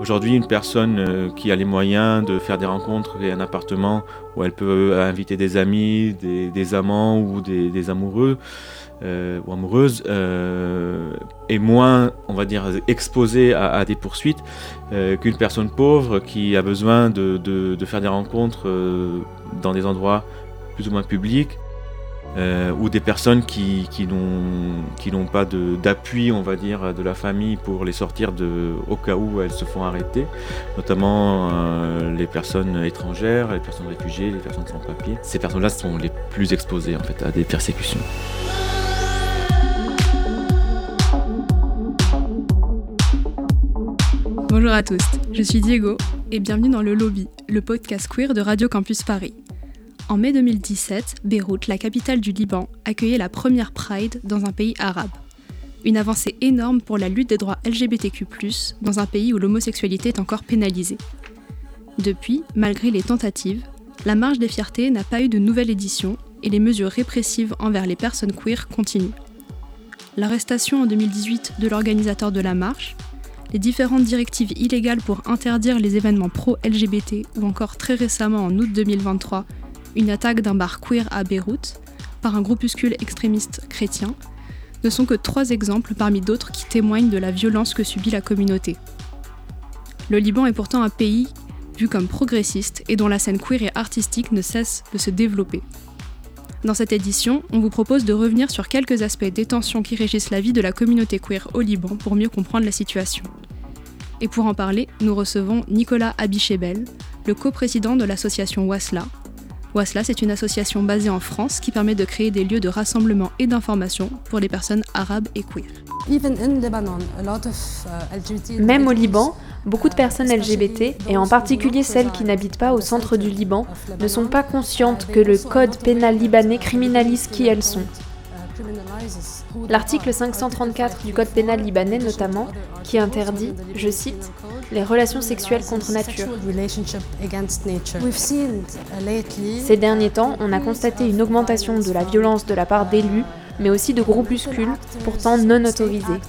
Aujourd'hui, une personne euh, qui a les moyens de faire des rencontres et un appartement où elle peut inviter des amis, des, amants ou des, amoureux euh, ou amoureuses euh, est moins, on va dire, exposée à, des poursuites qu'une personne pauvre qui a besoin de faire des rencontres dans des endroits plus ou moins publics euh, ou des personnes qui, n'ont pas d'appui, on va dire, de la famille pour les sortir au cas où elles se font arrêter, notamment euh, les personnes étrangères, les personnes réfugiées, les personnes sans papier. Ces personnes-là sont les plus exposées en fait à des persécutions. Bonjour à tous, je suis Diego et bienvenue dans le Lobby, le podcast queer de Radio Campus Paris. En mai 2017, Beyrouth, la capitale du Liban, accueillait la première Pride dans un pays arabe. Une avancée énorme pour la lutte des droits LGBTQ, dans un pays où l'homosexualité est encore pénalisée. Depuis, malgré les tentatives, la Marche des Fiertés n'a pas eu de nouvelle édition et les mesures répressives envers les personnes queer continuent. L'arrestation en 2018 de l'organisateur de la marche, les différentes directives illégales pour interdire les événements pro-LGBT ou encore très récemment en août 2023 une attaque d'un bar queer à Beyrouth par un groupuscule extrémiste chrétien, ne sont que trois exemples parmi d'autres qui témoignent de la violence que subit la communauté. Le Liban est pourtant un pays vu comme progressiste et dont la scène queer et artistique ne cesse de se développer. Dans cette édition, on vous propose de revenir sur quelques aspects des tensions qui régissent la vie de la communauté queer au Liban pour mieux comprendre la situation. Et pour en parler, nous recevons Nicolas Abichebel, le coprésident de l'association Wasla, Wasla, c'est une association basée en France qui permet de créer des lieux de rassemblement et d'information pour les personnes arabes et queer. Uh, Même au Liban, beaucoup de personnes LGBT, et en particulier celles qui n'habitent pas au centre du Liban, ne sont pas conscientes que le code pénal libanais criminalise qui elles sont. L'article 534 du Code pénal libanais notamment, qui interdit, je cite, les relations sexuelles contre nature. Ces derniers temps, on a constaté une augmentation de la violence de la part d'élus, mais aussi de groupuscules pourtant non autorisés.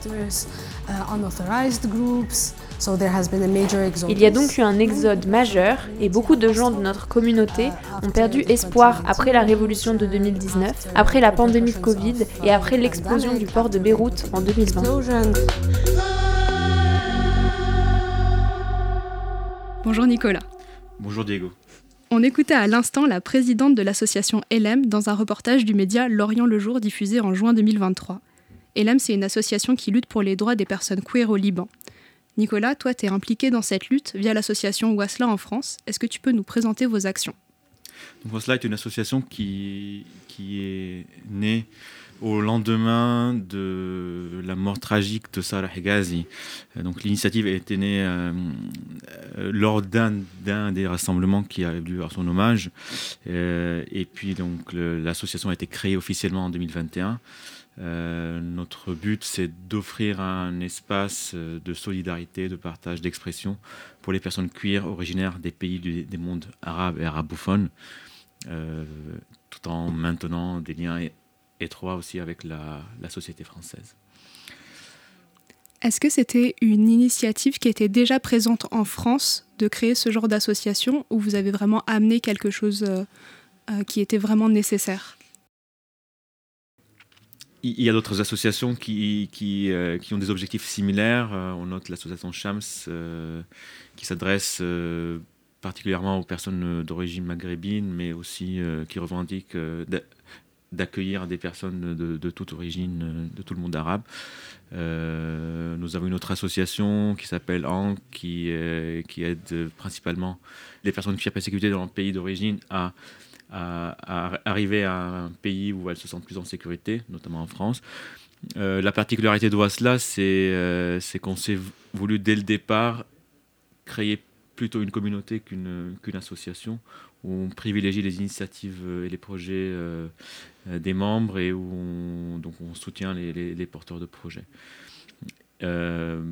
Il y a donc eu un exode majeur et beaucoup de gens de notre communauté ont perdu espoir après la révolution de 2019, après la pandémie de Covid et après l'explosion du port de Beyrouth en 2020. Bonjour Nicolas. Bonjour Diego. On écoutait à l'instant la présidente de l'association LM dans un reportage du média L'Orient le Jour diffusé en juin 2023. LM, c'est une association qui lutte pour les droits des personnes queer au Liban. Nicolas, toi, tu es impliqué dans cette lutte via l'association Wasla en France. Est-ce que tu peux nous présenter vos actions? Wasla est une association qui, qui est née au lendemain de la mort tragique de Sarah Hegazi. Euh, donc l'initiative a été née euh, euh, lors d'un, des rassemblements qui a lieu à son hommage. et puis donc l'association a été créée officiellement en 2021. Euh, notre but, c'est d'offrir un espace de solidarité, de partage, d'expression pour les personnes queer originaires des pays des mondes arabes et arabophones, tout en maintenant des liens étroits aussi avec la, la société française. Est-ce que c'était une initiative qui était déjà présente en France de créer ce genre d'association ou vous avez vraiment amené quelque chose qui était vraiment nécessaire? Il y a d'autres associations qui, qui, euh, qui, ont des objectifs similaires. Euh, on note l'association Shams euh, qui s'adresse particulièrement aux personnes d'origine maghrébine, mais aussi qui revendique d'accueillir des personnes de, toute origine, de tout le monde arabe. nous avons une autre association qui s'appelle ANC, qui, qui aide principalement les personnes qui sont persécutées dans leur pays d'origine à arriver à un pays où elles se sentent plus en sécurité, notamment en France. Euh, la particularité de Wasla, euh, c'est qu'on s'est voulu dès le départ créer plutôt une communauté qu'une association, où on privilégie les initiatives et les projets euh, des membres et où on, soutient les, les, porteurs de projets. un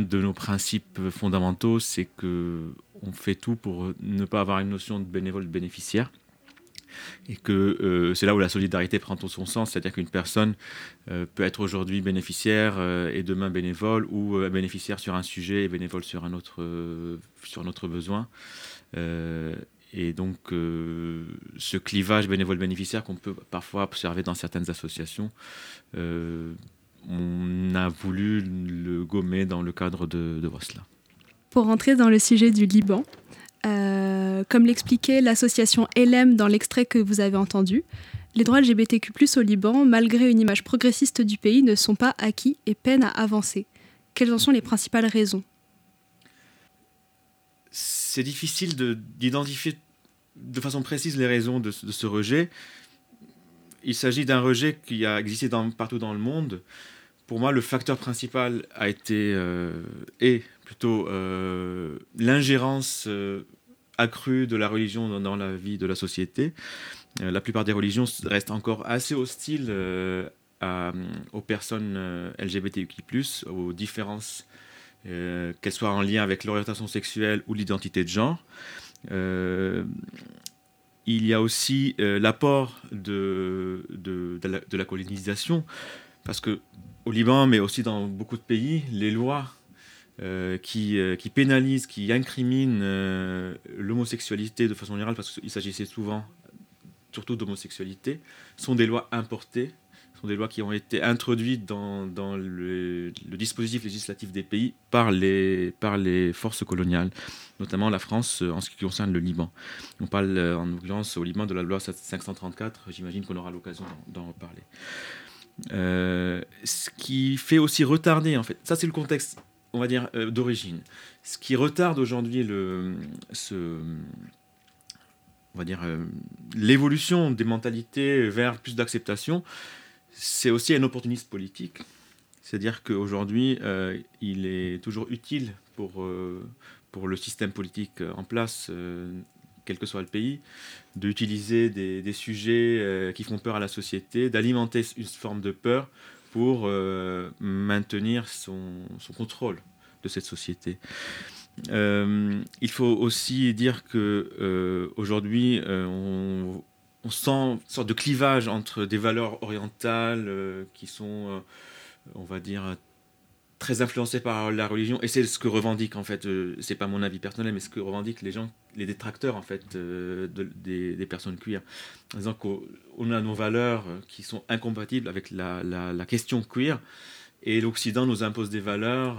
de nos principes fondamentaux, c'est que on fait tout pour ne pas avoir une notion de bénévole bénéficiaire. et que c'est là où la solidarité prend tout son sens, c'est-à-dire qu'une personne peut être aujourd'hui bénéficiaire et demain bénévole, ou bénéficiaire sur un sujet et bénévole sur un autre, sur un autre besoin. Et donc, euh, ce clivage bénévole-bénéficiaire qu'on peut parfois observer dans certaines associations, euh, on a voulu le gommer dans le cadre de, de Pour entrer dans le sujet du Liban, euh, comme l'expliquait l'association LM dans l'extrait que vous avez entendu, les droits LGBTQ au Liban, malgré une image progressiste du pays, ne sont pas acquis et peinent à avancer. Quelles en sont les principales raisons? C'est difficile d'identifier de, façon précise les raisons de, ce rejet. Il s'agit d'un rejet qui a existé partout dans le monde. Pour moi, le facteur principal a été euh, et plutôt euh, l'ingérence euh, accrue de la religion dans, la vie de la société. la plupart des religions restent encore assez hostiles aux personnes LGBTQI+, aux différences euh, qu'elle soit en lien avec l'orientation sexuelle ou l'identité de genre. Euh, il y a aussi euh, l'apport de, la, colonisation, parce que au Liban, mais aussi dans beaucoup de pays, les lois qui, qui, pénalisent, qui incriminent l'homosexualité de façon générale, parce qu'il s'agissait souvent surtout d'homosexualité, sont des lois importées sont des lois qui ont été introduites dans, le, dispositif législatif des pays par les, forces coloniales, notamment la France euh, en ce qui concerne le Liban. On parle euh, en l'occurrence au Liban de la loi 534, j'imagine qu'on aura l'occasion d'en reparler. Euh, ce qui fait aussi retarder, en fait, ça c'est le contexte, on va dire, d'origine. Ce qui retarde aujourd'hui on va dire, l'évolution des mentalités vers plus d'acceptation, c'est aussi un opportuniste politique. C'est-à-dire qu'aujourd'hui, euh, il est toujours utile pour, euh, pour le système politique en place, euh, quel que soit le pays, d'utiliser des, des, sujets qui font peur à la société, d'alimenter une forme de peur pour maintenir son, son, contrôle de cette société. il faut aussi dire que aujourd'hui, on, on sent une sorte de clivage entre des valeurs orientales euh, qui sont, euh, on va dire, très influencées par la religion. Et c'est ce que revendiquent, en fait, euh, c'est pas mon avis personnel, mais ce que revendiquent les gens, les détracteurs, en fait, des, personnes queer. En disant qu'on a nos valeurs qui sont incompatibles avec la, la question queer. Et l'Occident nous impose des valeurs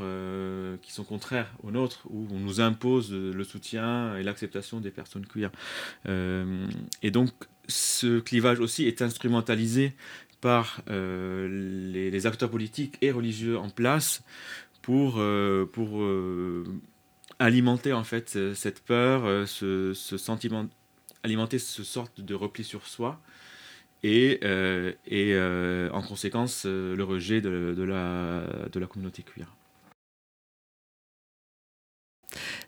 qui sont contraires aux nôtres, où on nous impose le soutien et l'acceptation des personnes queer. et donc, ce clivage aussi est instrumentalisé par euh, les, acteurs politiques et religieux en place pour, euh, pour euh, alimenter en fait cette peur, ce, sentiment, alimenter ce sorte de repli sur soi et, et en conséquence le rejet de, de, la, de la communauté queer.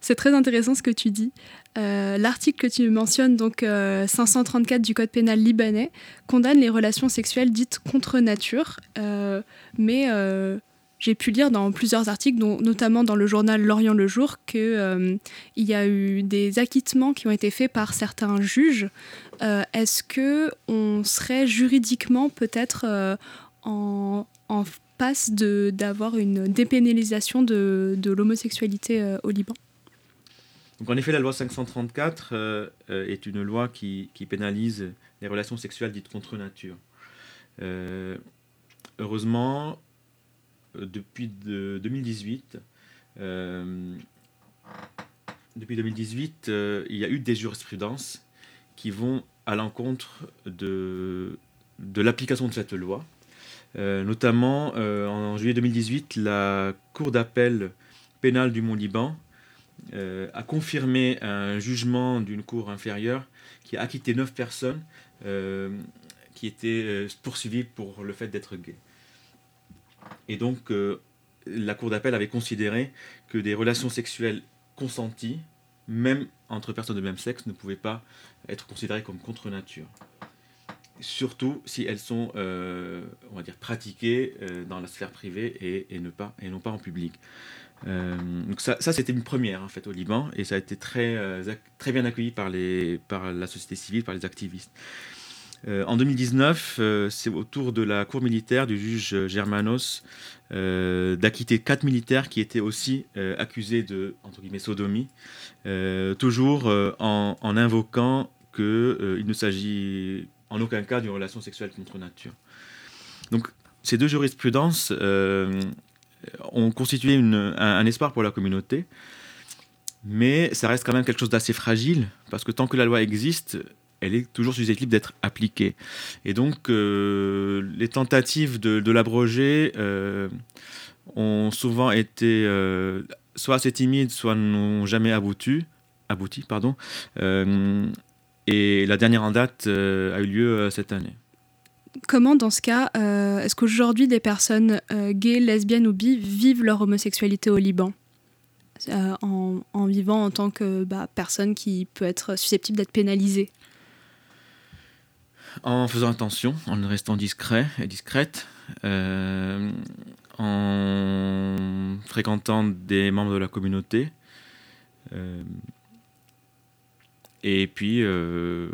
C'est très intéressant ce que tu dis. Euh, l'article que tu mentionnes, donc 534 euh, du Code pénal libanais, condamne les relations sexuelles dites contre nature, euh, mais j'ai pu lire dans plusieurs articles, notamment dans le journal L'Orient le Jour, qu'il il y a eu des acquittements qui ont été faits par certains juges. Est-ce que on serait juridiquement peut-être en, passe d'avoir une dépénalisation de l'homosexualité au Liban? Donc en effet, la loi 534 euh, euh, est une loi qui, pénalise les relations sexuelles dites contre nature. Euh, heureusement, depuis 2018, depuis 2018, il y a eu des jurisprudences qui vont à l'encontre de, de l'application de cette loi. notamment en juillet 2018, la Cour d'appel pénale du Mont-Liban euh, a confirmé un jugement d'une cour inférieure qui a acquitté neuf personnes euh, qui étaient euh, poursuivies pour le fait d'être gays. Et donc, la cour d'appel avait considéré que des relations sexuelles consenties, même entre personnes de même sexe, ne pouvaient pas être considérées comme contre nature. surtout si elles sont, on va dire, pratiquées dans la sphère privée et, et non pas en public. Donc ça, c'était une première en fait au Liban et ça a été très, très bien accueilli par, les, par la société civile, par les activistes. Euh, en 2019, euh, c'est au tour de la cour militaire du juge Germanos euh, d'acquitter quatre militaires qui étaient aussi accusés de entre guillemets sodomie, toujours en, invoquant qu'il ne s'agit en aucun cas d'une relation sexuelle contre nature. Donc ces deux jurisprudences ont constitué un, espoir pour la communauté, mais ça reste quand même quelque chose d'assez fragile, parce que tant que la loi existe, elle est toujours susceptible d'être appliquée. Et donc, euh, les tentatives de, l'abroger euh, ont souvent été euh, soit assez timides, soit n'ont jamais abouti. et la dernière en date a eu lieu cette année. Comment, dans ce cas, est-ce qu'aujourd'hui des personnes gays, lesbiennes ou bi vivent leur homosexualité au Liban en, vivant en tant que bah, personne qui peut être susceptible d'être pénalisée? En faisant attention, en restant discret et discrète, euh, en fréquentant des membres de la communauté. Euh, et puis, euh,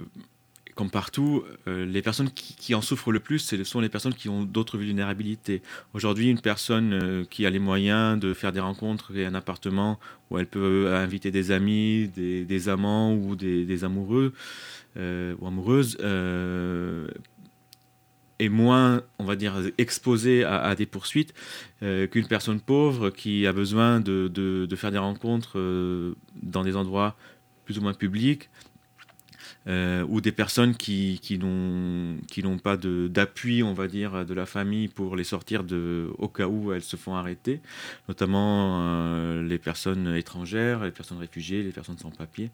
comme partout, les personnes qui, en souffrent le plus, ce sont les personnes qui ont d'autres vulnérabilités. Aujourd'hui, une personne qui a les moyens de faire des rencontres et un appartement où elle peut inviter des amis, des, amants ou des amoureux, euh, ou amoureuse euh, est moins, on va dire, exposée à, des poursuites euh, qu'une personne pauvre qui a besoin de faire des rencontres dans des endroits plus ou moins publics euh, ou des personnes qui, qui n'ont pas d'appui, on va dire, de la famille pour les sortir de, au cas où elles se font arrêter, notamment euh, les personnes étrangères, les personnes réfugiées, les personnes sans papier.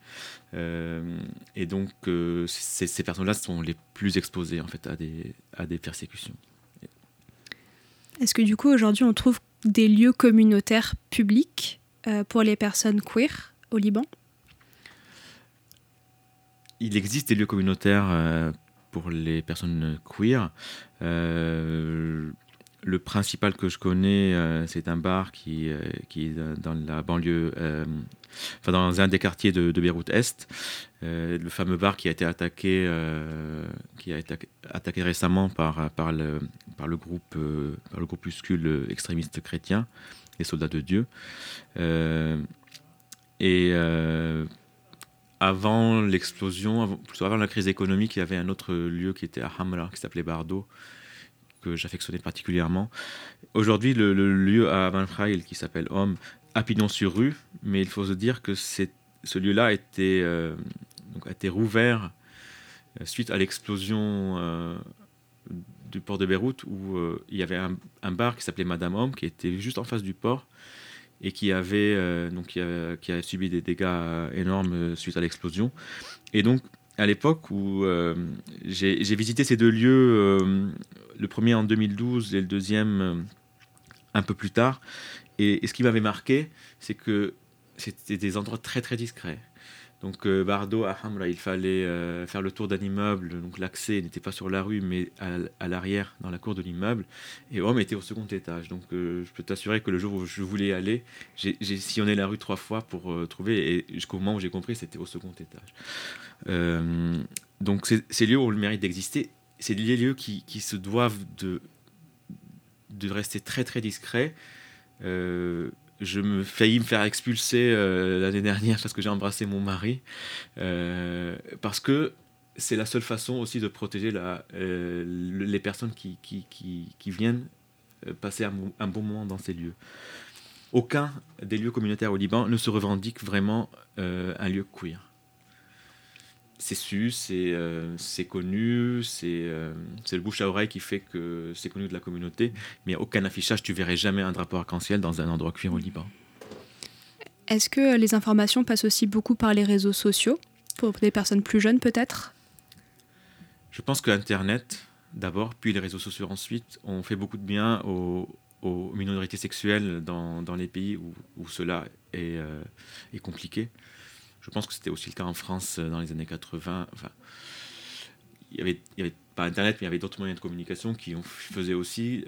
Euh, et donc, ces, personnes-là sont les plus exposées en fait, à, des, à des persécutions. Est-ce que du coup, aujourd'hui, on trouve des lieux communautaires publics pour les personnes queer au Liban? Il existe des lieux communautaires euh, pour les personnes queer. Euh, le principal que je connais, euh, c'est un bar qui, est dans la banlieue, enfin dans un des quartiers de, Beyrouth Est. le fameux bar qui a été attaqué, qui a été attaqué récemment par, par, le, par le groupe, par le groupuscule extrémiste chrétien, les Soldats de Dieu. et avant l'explosion, plutôt avant la crise économique, il y avait un autre lieu qui était à Hamra, qui s'appelait Bardo, que j'affectionnais particulièrement. Aujourd'hui, le, lieu à Van qui s'appelle Homme, a pignon sur rue, mais il faut se dire que ce lieu-là a, été, euh, a été rouvert euh, suite à l'explosion euh, du port de Beyrouth, où il y avait un, un bar qui s'appelait Madame Homme, qui était juste en face du port, et qui avait euh, donc qui a, subi des dégâts euh, énormes euh, suite à l'explosion. Et donc à l'époque où j'ai visité ces deux lieux, le premier en 2012 et le deuxième un peu plus tard, et ce qui m'avait marqué, c'est que c'était des endroits très très discrets. Donc euh, Bardo à Hamra, il fallait euh, faire le tour d'un immeuble, donc l'accès n'était pas sur la rue mais à, l'arrière, dans la cour de l'immeuble, et Homme était au second étage. Donc euh, je peux t'assurer que le jour où je voulais aller, j'ai sillonné la rue trois fois pour trouver, et jusqu'au moment où j'ai compris, c'était au second étage. donc ces lieux ont le mérite d'exister, c'est des lieux qui, qui, se doivent de, de rester très très discrets je me failli me faire expulser euh, l'année dernière parce que j'ai embrassé mon mari euh, parce que c'est la seule façon aussi de protéger euh, les personnes qui, viennent passer un, bon moment dans ces lieux. Aucun des lieux communautaires au Liban ne se revendique vraiment un lieu queer c'est su, c'est euh, connu, euh, c'est le bouche à oreille qui fait que c'est connu de la communauté, mais il n'y a aucun affichage, tu verrais jamais un drapeau arc-en-ciel dans un endroit cuir au Liban. Est-ce que les informations passent aussi beaucoup par les réseaux sociaux, pour des personnes plus jeunes peut-être? Je pense que Internet, d'abord, puis les réseaux sociaux ensuite, ont fait beaucoup de bien aux, minorités sexuelles dans, dans, les pays où, où cela est, euh, est compliqué. Je pense que c'était aussi le cas en France euh, dans les années 80. Enfin, il y avait, pas Internet, mais il y avait d'autres moyens de communication qui faisaient aussi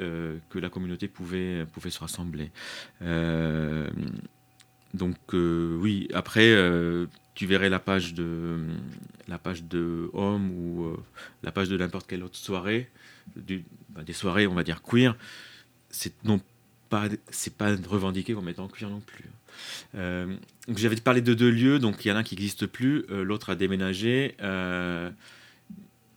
que la communauté pouvait, se rassembler. donc oui, après, tu verrais la page de la page de Homme ou la page de n'importe quelle autre soirée, bah, des soirées, on va dire queer, c'est pas pas revendiqué comme étant queer non plus. Euh, j'avais parlé de deux lieux, donc il y en a un qui n'existe plus, euh, l'autre a déménagé. Euh,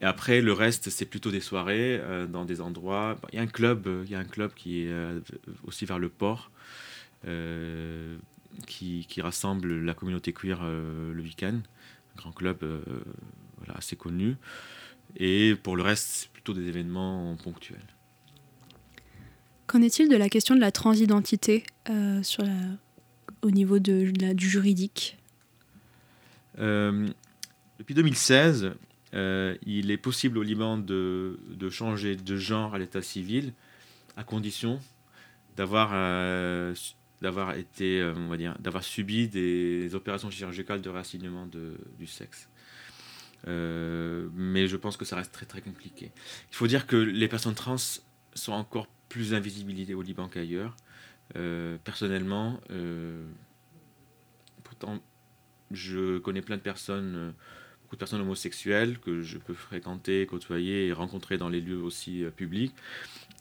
et après, le reste, c'est plutôt des soirées dans des endroits. Il y a un club, il y a un club qui est aussi vers le port, qui, rassemble la communauté queer le week-end. Un grand club assez connu. Et pour le reste, c'est plutôt des événements ponctuels. Qu'en est-il de la question de la transidentité sur la, au niveau du juridique euh, Depuis 2016, euh, il est possible au Liban de, changer de genre à l'état civil à condition d'avoir euh, d'avoir été on va dire d'avoir subi des opérations chirurgicales de réassignement du sexe. mais je pense que ça reste très très compliqué. Il faut dire que les personnes trans sont encore plus invisibilisées au Liban qu'ailleurs. Euh, personnellement, euh, pourtant, je connais plein de personnes, euh, beaucoup de personnes homosexuelles que je peux fréquenter, côtoyer et rencontrer dans les lieux aussi publics.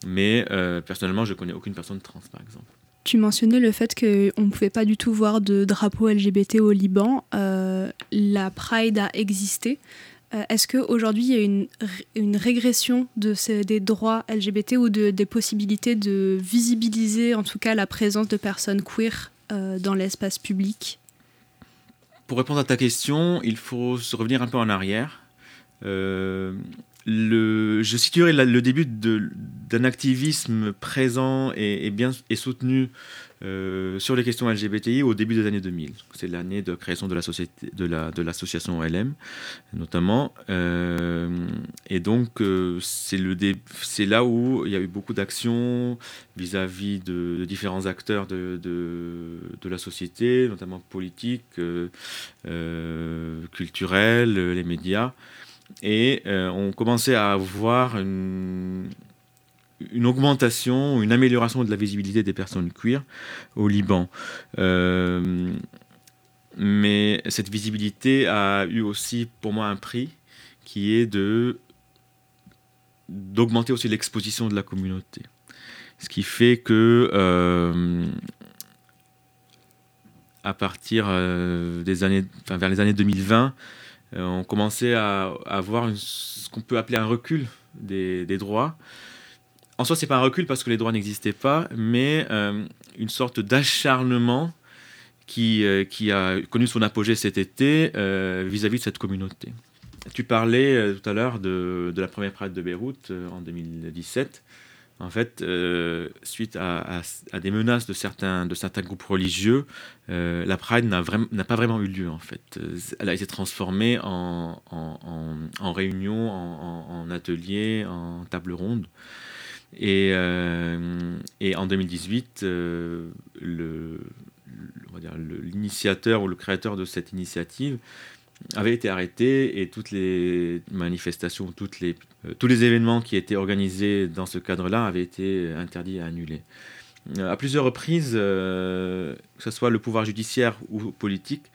Mais personnellement, je connais aucune personne trans, par exemple. Tu mentionnais le fait qu'on ne pouvait pas du tout voir de drapeau LGBT au Liban. la Pride a existé. Euh, est-ce qu'aujourd'hui, il y a une, régression des droits LGBT ou de, des possibilités de visibiliser en tout cas la présence de personnes queer euh, dans l'espace public? Pour répondre à ta question, il faut se revenir un peu en arrière. Euh, je situerai le début d'un activisme présent et, bien et soutenu euh, sur les questions LGBTI au début des années 2000. C'est l'année de création de la société, de la l'association OLM notamment. Euh, et donc euh, c'est là où il y a eu beaucoup d'actions vis-à-vis de, différents acteurs de, de, la société, notamment politiques, culturels, les médias. Et on commençait à avoir une, une augmentation, une amélioration de la visibilité des personnes queer au Liban. Euh, mais cette visibilité a eu aussi pour moi un prix qui est de d'augmenter aussi l'exposition de la communauté. Ce qui fait que euh, à partir euh, des années, enfin, vers les années 2020, on commençait à, avoir ce qu'on peut appeler un recul des, des droits en soi, c'est pas un recul parce que les droits n'existaient pas, mais euh, une sorte d'acharnement qui, euh, qui a connu son apogée cet été euh, vis-à-vis de cette communauté. Tu parlais tout à l'heure de, la première Pride de Beyrouth en 2017. En fait, suite à, à, des menaces de certains, de certains groupes religieux, la Pride n'a pas vraiment eu lieu. En fait, elle a été transformée en, en, en réunion, en, atelier, en table ronde. Et, euh, et en 2018, euh, l'initiateur ou le créateur de cette initiative avait été arrêté et toutes les manifestations, euh, tous les événements qui étaient organisés dans ce cadre-là avaient été interdits et annulés. à plusieurs reprises, que ce soit le pouvoir judiciaire ou politique,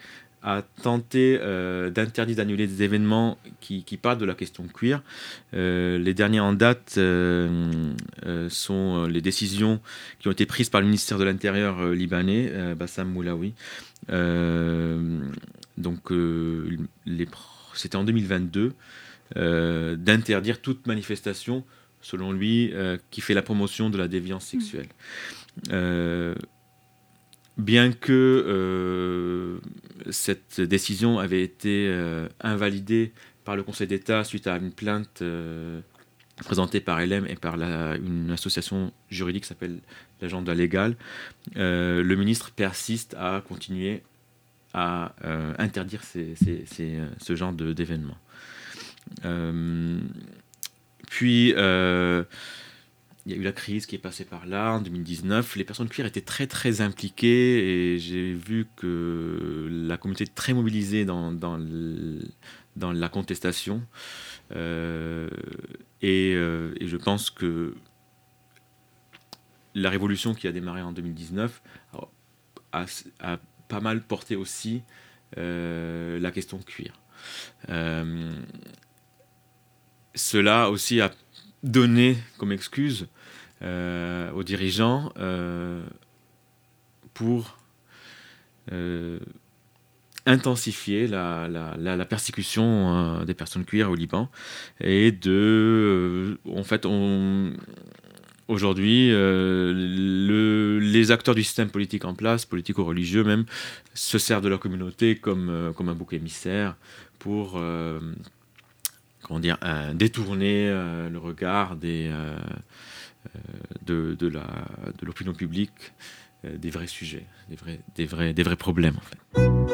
a tenté euh, d'interdire, d'annuler des événements qui, qui, parlent de la question queer. Euh, les derniers en date euh, sont les décisions qui ont été prises par le ministère de l'Intérieur libanais, Bassam Moulaoui. donc, c'était en 2022, d'interdire toute manifestation, selon lui, qui fait la promotion de la déviance sexuelle bien que euh, cette décision avait été euh, invalidée par le Conseil d'État suite à une plainte euh, présentée par LM et par une association juridique qui s'appelle l'agenda légal, le ministre persiste à continuer à interdire ce genre d'événements. puis il y a eu la crise qui est passée par là en 2019. Les personnes queer étaient très très impliquées et j'ai vu que la communauté est très mobilisée dans, dans, dans la contestation. Et, et, je pense que la révolution qui a démarré en 2019 a, pas mal porté aussi euh, la question cuir. Euh, cela aussi a donné comme excuse euh, aux dirigeants pour intensifier la, la, persécution des personnes cuir au Liban. Et de en fait Aujourd'hui, euh, les acteurs du système politique en place, politico-religieux même, se servent de leur communauté comme, euh, comme un bouc émissaire pour euh, comment dire, détourner le regard des, de, l'opinion publique des vrais sujets, des vrais, des vrais, des vrais problèmes. En fait.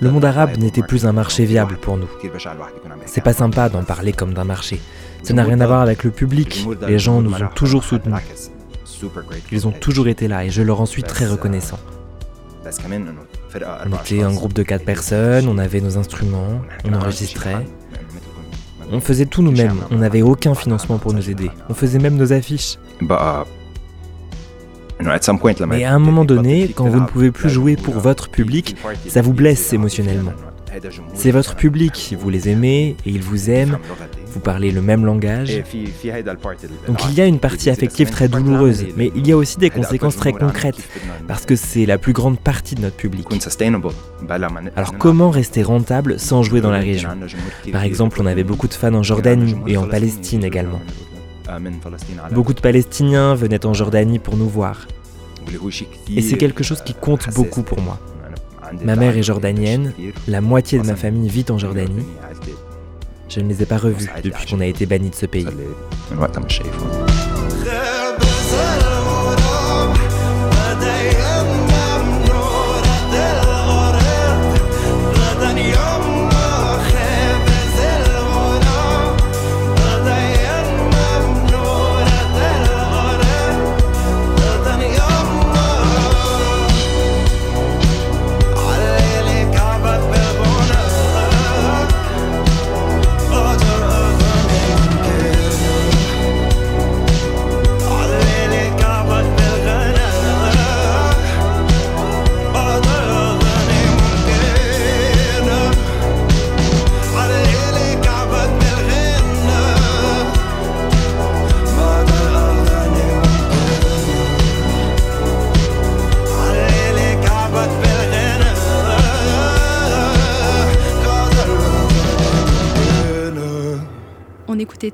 Le monde arabe n'était plus un marché viable pour nous. C'est pas sympa d'en parler comme d'un marché. Ça n'a rien à voir avec le public. Les gens nous ont toujours soutenus. Ils ont toujours été là et je leur en suis très reconnaissant. On était un groupe de quatre personnes, on avait nos instruments, on enregistrait. On faisait tout nous-mêmes, on n'avait aucun financement pour nous aider. On faisait même nos affiches. Mais à un moment donné, quand vous ne pouvez plus jouer pour votre public, ça vous blesse émotionnellement. C'est votre public, vous les aimez et ils vous aiment, vous parlez le même langage. Donc il y a une partie affective très douloureuse, mais il y a aussi des conséquences très concrètes, parce que c'est la plus grande partie de notre public. Alors comment rester rentable sans jouer dans la région Par exemple, on avait beaucoup de fans en Jordanie et en Palestine également. Beaucoup de Palestiniens venaient en Jordanie pour nous voir. Et c'est quelque chose qui compte beaucoup pour moi. Ma mère est jordanienne, la moitié de ma famille vit en Jordanie. Je ne les ai pas revus depuis qu'on a été banni de ce pays.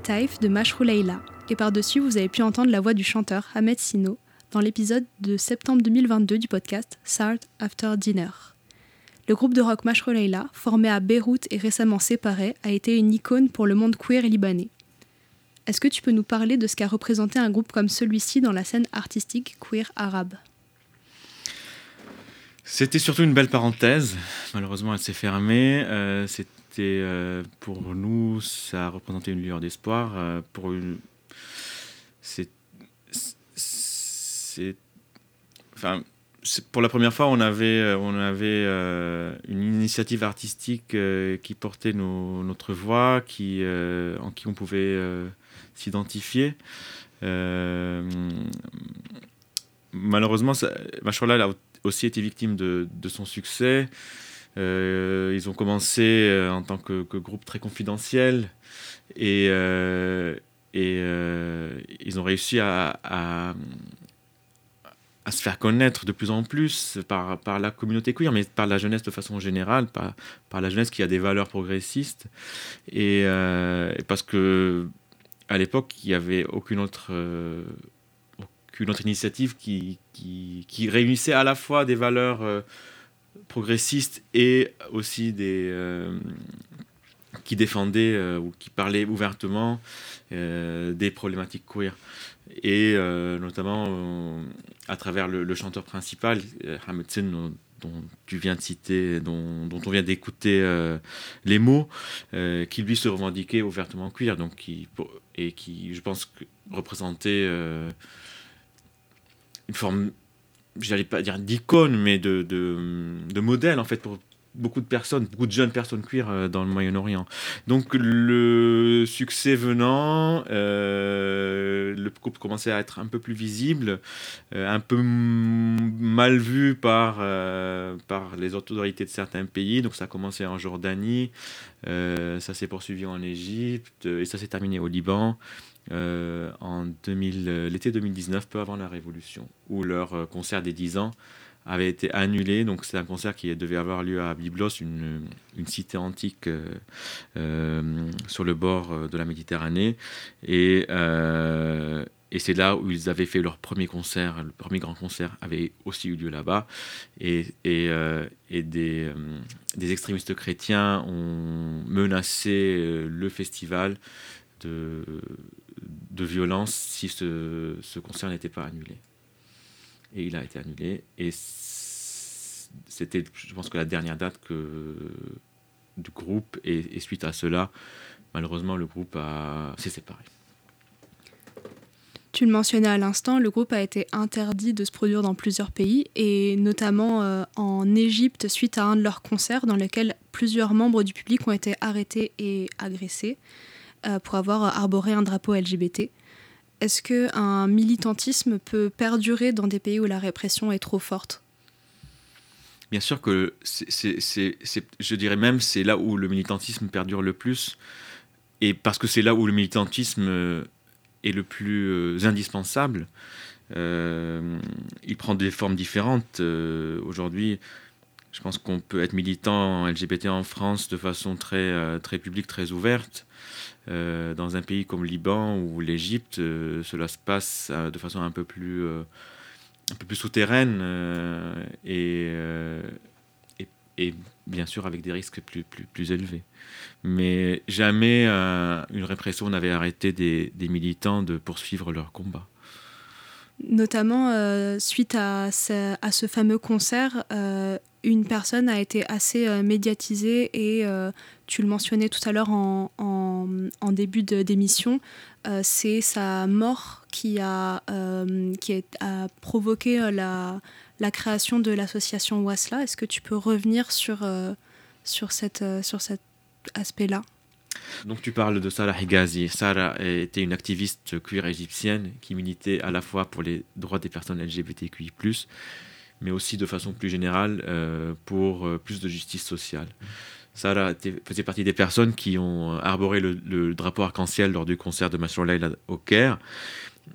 Taif de Mashrou Leila, et par-dessus, vous avez pu entendre la voix du chanteur Ahmed Sino dans l'épisode de septembre 2022 du podcast Sart After Dinner. Le groupe de rock Mashrou Leila, formé à Beyrouth et récemment séparé, a été une icône pour le monde queer libanais. Est-ce que tu peux nous parler de ce qu'a représenté un groupe comme celui-ci dans la scène artistique queer arabe? C'était surtout une belle parenthèse. Malheureusement, elle s'est fermée. Euh, euh, pour nous, ça a représenté une lueur d'espoir. Euh, pour une, c'est, enfin, pour la première fois, on avait, euh, on avait une initiative artistique qui portait notre voix, qui, en qui on pouvait s'identifier. malheureusement, ça, a aussi été victime de, de son succès. Euh, ils ont commencé euh, en tant que, groupe très confidentiel et, euh, ils ont réussi à, se faire connaître de plus en plus par, la communauté queer, mais par la jeunesse de façon générale, par, la jeunesse qui a des valeurs progressistes. Et, parce que à l'époque, il n'y avait aucune autre, initiative qui, réunissait à la fois des valeurs progressistes et aussi des euh, qui défendaient euh, ou qui parlaient ouvertement euh, des problématiques queer. Et notamment à travers le, chanteur principal Hamed Sen dont tu viens de citer, dont, dont on vient d'écouter les mots, qui lui se revendiquait ouvertement queer, donc qui, et qui, je pense, représentait une forme j'allais pas dire d'icône, mais de, de, de, modèle en fait pour beaucoup de personnes, beaucoup de jeunes personnes queer euh, dans le Moyen-Orient. Donc le succès venant, euh, le groupe commençait à être un peu plus visible, euh, un peu mal vu par, par les autorités de certains pays. Donc ça a commencé en Jordanie, ça s'est poursuivi en Égypte et ça s'est terminé au Liban. Euh, en euh, l'été 2019, peu avant la Révolution, où leur euh, concert des 10 ans avait été annulé. Donc c'est un concert qui devait avoir lieu à Byblos, une, une cité antique sur le bord de la Méditerranée. Et, et c'est là où ils avaient fait leur premier concert, le premier grand concert avait aussi eu lieu là-bas. Et, et des, des, extrémistes chrétiens ont menacé le festival de, de violence si ce, ce concert n'était pas annulé. Et il a été annulé. Et c'était, je pense que la dernière date que, du groupe. Et, suite à cela, malheureusement, le groupe s'est séparé. Tu le mentionnais à l'instant, le groupe a été interdit de se produire dans plusieurs pays, et notamment euh, en Égypte suite à un de leurs concerts dans lequel plusieurs membres du public ont été arrêtés et agressés. Euh, pour avoir arboré un drapeau LGBT. Est-ce qu'un militantisme peut perdurer dans des pays où la répression est trop forte? Bien sûr que c'est, je dirais même c'est là où le militantisme perdure le plus, et parce que c'est là où le militantisme euh, est le plus euh, indispensable. il prend des formes différentes. Aujourd'hui, je pense qu'on peut être militant LGBT en France de façon très, très publique, très ouverte. Euh, dans un pays comme le Liban ou l'Égypte, euh, cela se passe euh, de façon un peu plus, un peu plus souterraine et, et, bien sûr avec des risques plus, plus, plus élevés. Mais jamais une répression n'avait arrêté des, des militants de poursuivre leur combat notamment euh, suite à ce, à ce, fameux concert, euh, une personne a été assez euh, médiatisée et tu le mentionnais tout à l'heure en, début d'émission, c'est sa mort qui a, qui a provoqué la, création de l'association Wasla. Est-ce que tu peux revenir sur, sur, cette, sur cet aspect-là? Donc tu parles de Sarah Higazi. Sarah était une activiste queer égyptienne qui militait à la fois pour les droits des personnes LGBTQI+, mais aussi de façon plus générale euh, pour euh, plus de justice sociale. Sarah faisait partie des personnes qui ont arboré le, drapeau arc-en-ciel lors du concert de Masroul au Caire,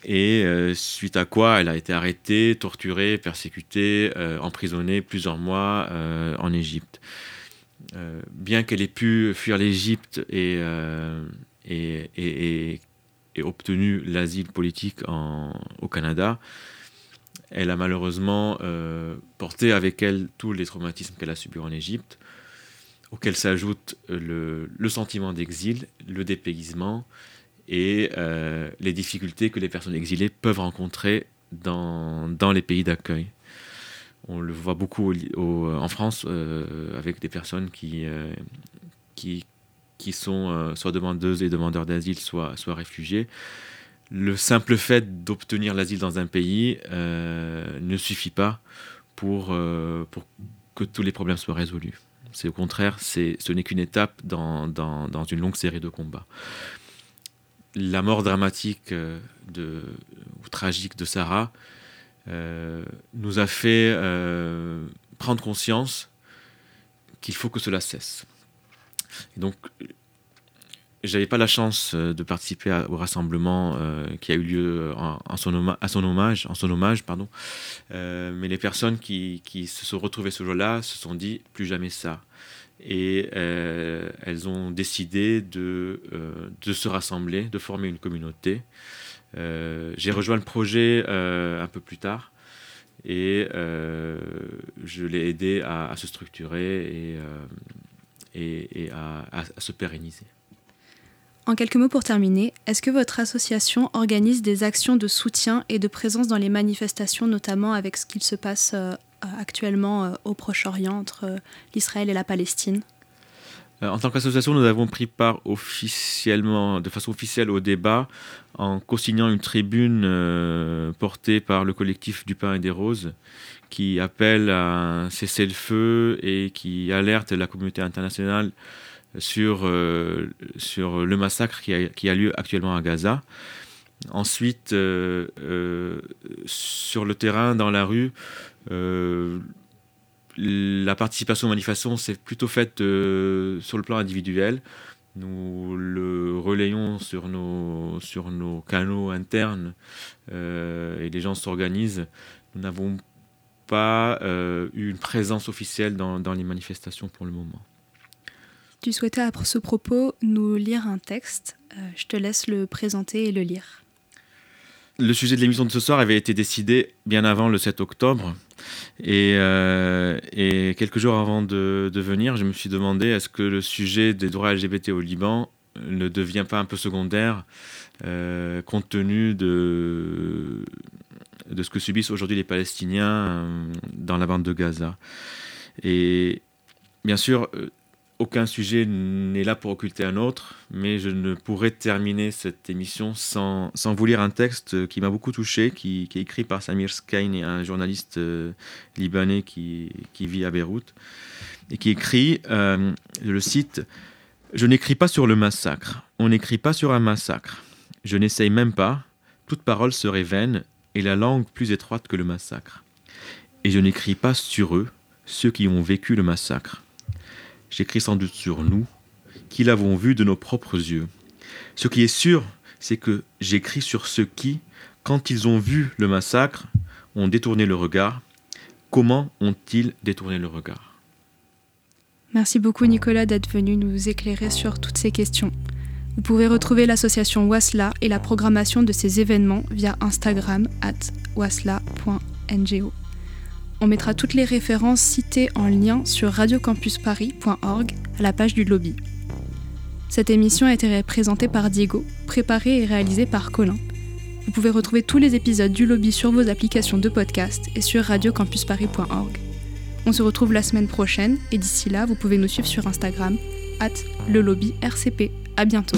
et euh, suite à quoi elle a été arrêtée, torturée, persécutée, emprisonnée plusieurs mois en Égypte. Euh, bien qu'elle ait pu fuir l'Égypte et, euh, et, et, et, obtenu l'asile politique au Canada, elle a malheureusement euh, porté avec elle tous les traumatismes qu'elle a subis en Égypte, auxquels s'ajoute le, le, sentiment d'exil, le dépaysement et les difficultés que les personnes exilées peuvent rencontrer dans, dans les pays d'accueil. On le voit beaucoup en France euh, avec des personnes qui, euh, qui, qui sont euh, soit demandeuses et demandeurs d'asile, soit, soit réfugiés. Le simple fait d'obtenir l'asile dans un pays ne suffit pas pour, pour que tous les problèmes soient résolus. C'est au contraire, ce n'est qu'une étape dans, dans, dans, une longue série de combats. La mort dramatique de, ou tragique de Sarah euh, nous a fait euh, prendre conscience qu'il faut que cela cesse. Donc, j'avais pas la chance euh, de participer au rassemblement qui a eu lieu en, son à son hommage, en son hommage, pardon. mais les personnes qui, se sont retrouvées ce jour-là se sont dit plus jamais ça. Et elles ont décidé de, se rassembler, de former une communauté. Euh, j'ai rejoint le projet euh, un peu plus tard et euh, je l'ai aidé à, se structurer et, à, se pérenniser. En quelques mots pour terminer, est-ce que votre association organise des actions de soutien et de présence dans les manifestations, notamment avec ce qu'il se passe actuellement au Proche-Orient entre l'Israël et la Palestine? Euh, en tant qu'association, nous avons pris part officiellement, de façon officielle au débat en co-signant une tribune euh, portée par le collectif du pain et des roses qui appelle à un cessez-le-feu et qui alerte la communauté internationale sur, euh, sur le massacre qui a, lieu actuellement à Gaza. Ensuite, sur le terrain, dans la rue, la participation aux manifestations s'est plutôt faite euh, sur le plan individuel. Nous le relayons sur nos, sur nos canaux internes euh, et les gens s'organisent. Nous n'avons pas euh, eu une présence officielle dans, les manifestations pour le moment. Tu souhaitais à ce propos nous lire un texte. je te laisse le présenter et le lire. Le sujet de l'émission de ce soir avait été décidé bien avant le 7 octobre. Euh, et, quelques jours avant de, venir, je me suis demandé est-ce que le sujet des droits LGBT au Liban ne devient pas un peu secondaire euh, compte tenu de, de ce que subissent aujourd'hui les Palestiniens euh, dans la bande de Gaza? Et bien sûr, aucun sujet n'est là pour occulter un autre, mais je ne pourrais terminer cette émission sans, sans vous lire un texte qui m'a beaucoup touché, qui, qui, est écrit par Samir Skain, un journaliste euh, libanais qui, qui, vit à Beyrouth, et qui écrit, euh, le cite, Je n'écris pas sur le massacre, on n'écrit pas sur un massacre, je n'essaye même pas, toute parole serait vaine et la langue plus étroite que le massacre. Et je n'écris pas sur eux, ceux qui ont vécu le massacre j'écris sans doute sur nous, qui l'avons vu de nos propres yeux. Ce qui est sûr, c'est que j'écris sur ceux qui, quand ils ont vu le massacre, ont détourné le regard. Comment ont-ils détourné le regard? Merci beaucoup Nicolas d'être venu nous éclairer sur toutes ces questions. Vous pouvez retrouver l'association Wasla et la programmation de ces événements via Instagram at wasla.org. On mettra toutes les références citées en lien sur radiocampusparis.org à la page du lobby. Cette émission a été présentée par Diego, préparée et réalisée par Colin. Vous pouvez retrouver tous les épisodes du lobby sur vos applications de podcast et sur radiocampusparis.org. On se retrouve la semaine prochaine et d'ici là, vous pouvez nous suivre sur Instagram, at le lobby RCP. À bientôt.